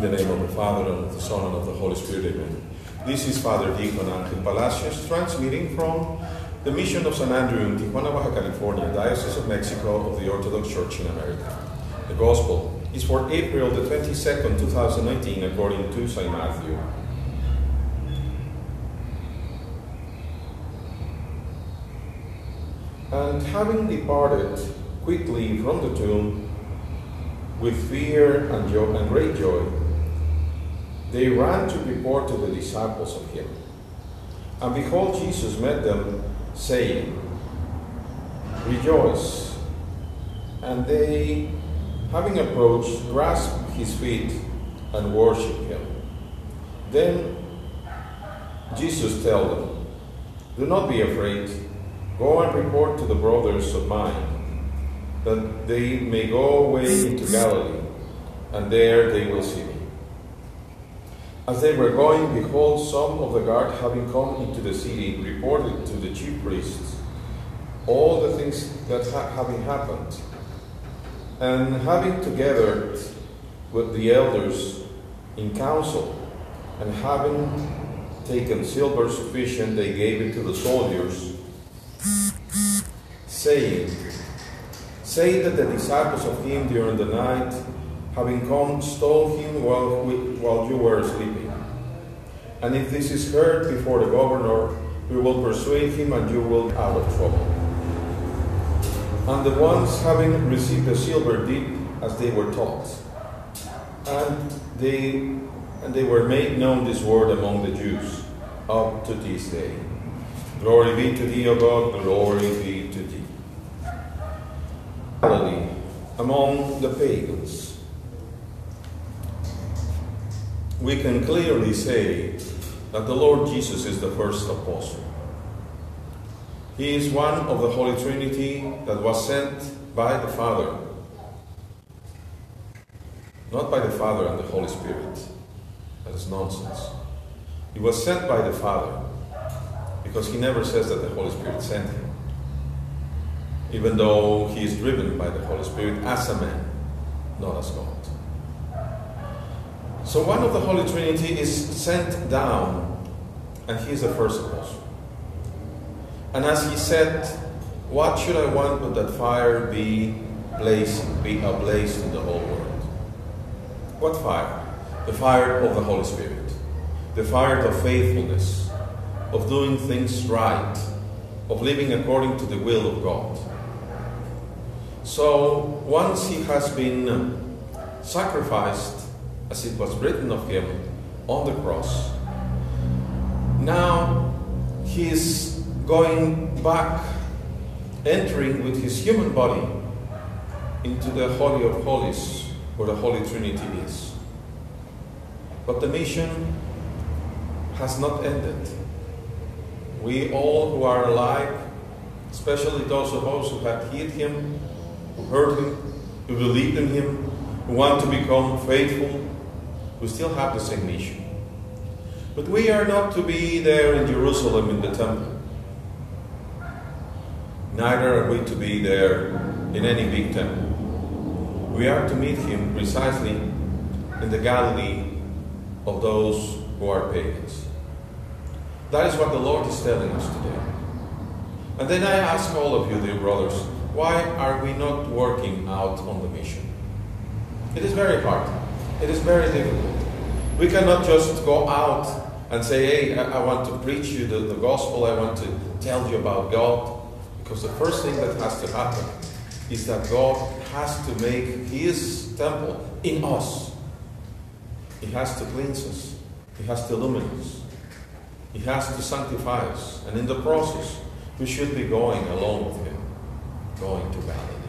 In the name of the Father, and of the Son, and of the Holy Spirit, amen. This is Father Deacon Angel Palacios transmitting from the Mission of San Andrew in Tijuana, Baja California, Diocese of Mexico of the Orthodox Church in America. The Gospel is for April the 22nd, 2019, according to St. Matthew. And having departed quickly from the tomb with fear and, joy, and great joy, they ran to report to the disciples of him. And behold, Jesus met them, saying, Rejoice. And they, having approached, grasped his feet and worshipped him. Then Jesus told them, Do not be afraid. Go and report to the brothers of mine, that they may go away into Galilee, and there they will see me. As they were going, behold, some of the guard, having come into the city, reported to the chief priests all the things that ha- having happened. And having together with the elders in council, and having taken silver sufficient, they gave it to the soldiers, saying, Say that the disciples of him during the night, having come, stole him while, we, while you were sleeping. And if this is heard before the governor, we will persuade him and you will out of trouble. And the ones having received the silver did as they were taught. And they and they were made known this word among the Jews up to this day. Glory be to thee, O God, glory be to thee. Among the pagans. We can clearly say that the Lord Jesus is the first apostle. He is one of the Holy Trinity that was sent by the Father, not by the Father and the Holy Spirit. That is nonsense. He was sent by the Father because he never says that the Holy Spirit sent him, even though he is driven by the Holy Spirit as a man, not as God. So one of the Holy Trinity is sent down, and he is the first apostle. And as he said, What should I want but that fire be blazing, be ablaze in the whole world? What fire? The fire of the Holy Spirit, the fire of faithfulness, of doing things right, of living according to the will of God. So once he has been sacrificed, as it was written of him on the cross, now he is going back, entering with his human body into the Holy of Holies, where the Holy Trinity is. But the mission has not ended. We all who are alive, especially those of us who have heard him, who heard him, who believed in him, who want to become faithful, we still have the same mission. But we are not to be there in Jerusalem in the temple. Neither are we to be there in any big temple. We are to meet him precisely in the Galilee of those who are pagans. That is what the Lord is telling us today. And then I ask all of you, dear brothers, why are we not working out on the mission? It is very hard. It is very difficult. We cannot just go out and say, hey, I, I want to preach you the, the gospel, I want to tell you about God. Because the first thing that has to happen is that God has to make His temple in us. He has to cleanse us, He has to illumine us, He has to sanctify us. And in the process, we should be going along with Him, going to Galilee.